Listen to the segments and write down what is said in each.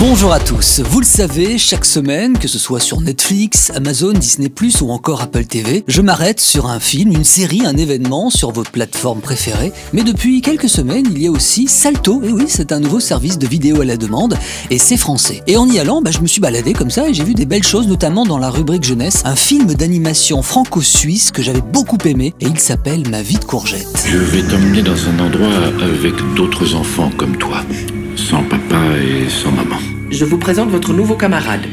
Bonjour à tous. Vous le savez, chaque semaine, que ce soit sur Netflix, Amazon, Disney+, ou encore Apple TV, je m'arrête sur un film, une série, un événement sur votre plateforme préférée. Mais depuis quelques semaines, il y a aussi Salto. Et oui, c'est un nouveau service de vidéo à la demande, et c'est français. Et en y allant, bah, je me suis baladé comme ça et j'ai vu des belles choses, notamment dans la rubrique jeunesse, un film d'animation franco-suisse que j'avais beaucoup aimé, et il s'appelle Ma vie de courgette. Je vais t'emmener dans un endroit avec d'autres enfants comme toi, maman. Je vous présente votre nouveau camarade,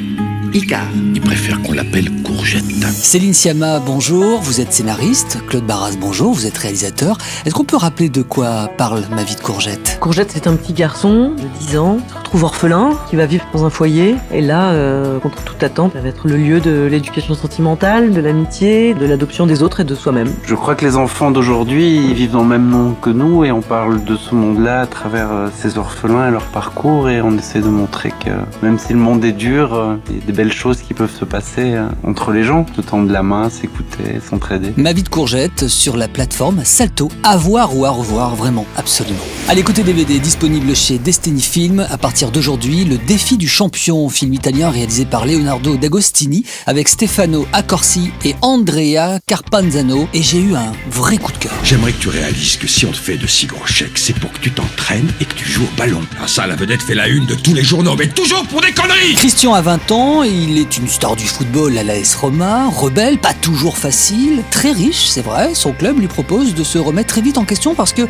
Icar. Il préfère qu'on l'appelle Courgette. Céline Siama, bonjour, vous êtes scénariste. Claude Barras, bonjour, vous êtes réalisateur. Est-ce qu'on peut rappeler de quoi parle Ma vie de courgette? Courgette, c'est un petit garçon de 10 ans, se retrouve orphelin, qui va vivre dans un foyer. Et là, euh, contre toute attente, ça va être le lieu de l'éducation sentimentale, de l'amitié, de l'adoption des autres et de soi-même. Je crois que les enfants d'aujourd'hui ils vivent dans le même monde que nous et on parle de ce monde-là à travers euh, ces orphelins et leur parcours et on essaie de montrer que même si le monde est dur, euh, il y a des belles choses qui peuvent se passer euh, entre les gens, se tendre la main, s'écouter, s'entraider. Ma vie de courgette sur la plateforme Salto. À voir ou à revoir, vraiment, absolument. Allez, écoutez DVD disponible chez Destiny Film à partir d'aujourd'hui. Le défi du champion, film italien réalisé par Leonardo D'Agostini avec Stefano Accorsi et Andrea Carpanzano. Et j'ai eu un vrai coup de cœur. J'aimerais que tu réalises que si on te fait de si gros chèques, c'est pour que tu t'entraînes et que tu joues au ballon. Ah ça, la vedette fait la une de tous les journaux, mais toujours pour des conneries Christian a 20 ans, il est une star du football à l'AS Roma, rebelle, pas toujours facile, très riche, c'est vrai. Son club lui propose de se remettre très vite en question parce que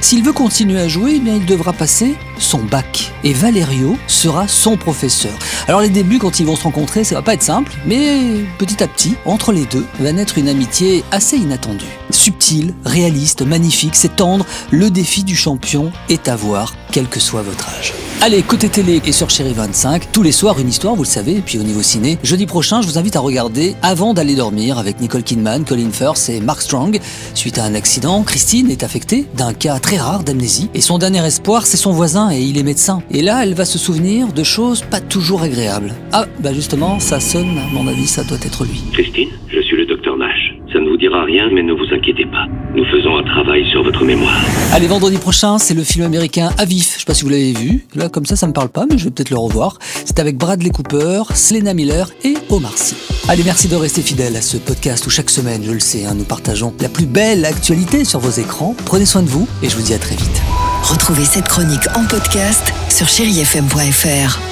s'il veut continuer à jouer, eh il devra passer son bac. Et Valerio sera son professeur. Alors les débuts, quand ils vont se rencontrer, ça va pas être simple, mais petit à petit, entre les deux, va naître une amitié assez inattendue. Subtile, réaliste, magnifique, c'est tendre, le défi du champion est à voir, quel que soit votre âge. Allez, côté télé et sur Chéri 25, tous les soirs une histoire, vous le savez, et puis au niveau ciné, jeudi prochain, je vous invite à regarder Avant d'aller dormir avec Nicole Kidman, Colin Firth et Mark Strong. Suite à un accident, Christine est affectée d'un cas très rare d'amnésie et son dernier espoir, c'est son voisin et il est médecin. Et là, elle va se souvenir de choses pas toujours agréables. Ah, bah justement, ça sonne, à mon avis, ça doit être lui. Christine, je suis le docteur Nash. Ça ne vous dira rien, mais ne vous inquiétez pas. Nous faisons un travail sur votre mémoire. Allez, vendredi prochain, c'est le film américain Avif. Je sais pas si vous l'avez vu. Là, comme ça, ça me parle pas, mais je vais peut-être le revoir. C'est avec Bradley Cooper, Selena Miller et Omar Sy. Allez, merci de rester fidèle à ce podcast où chaque semaine, je le sais, hein, nous partageons la plus belle actualité sur vos écrans. Prenez soin de vous et je vous dis à très vite. Retrouvez cette chronique en podcast sur chérifm.fr.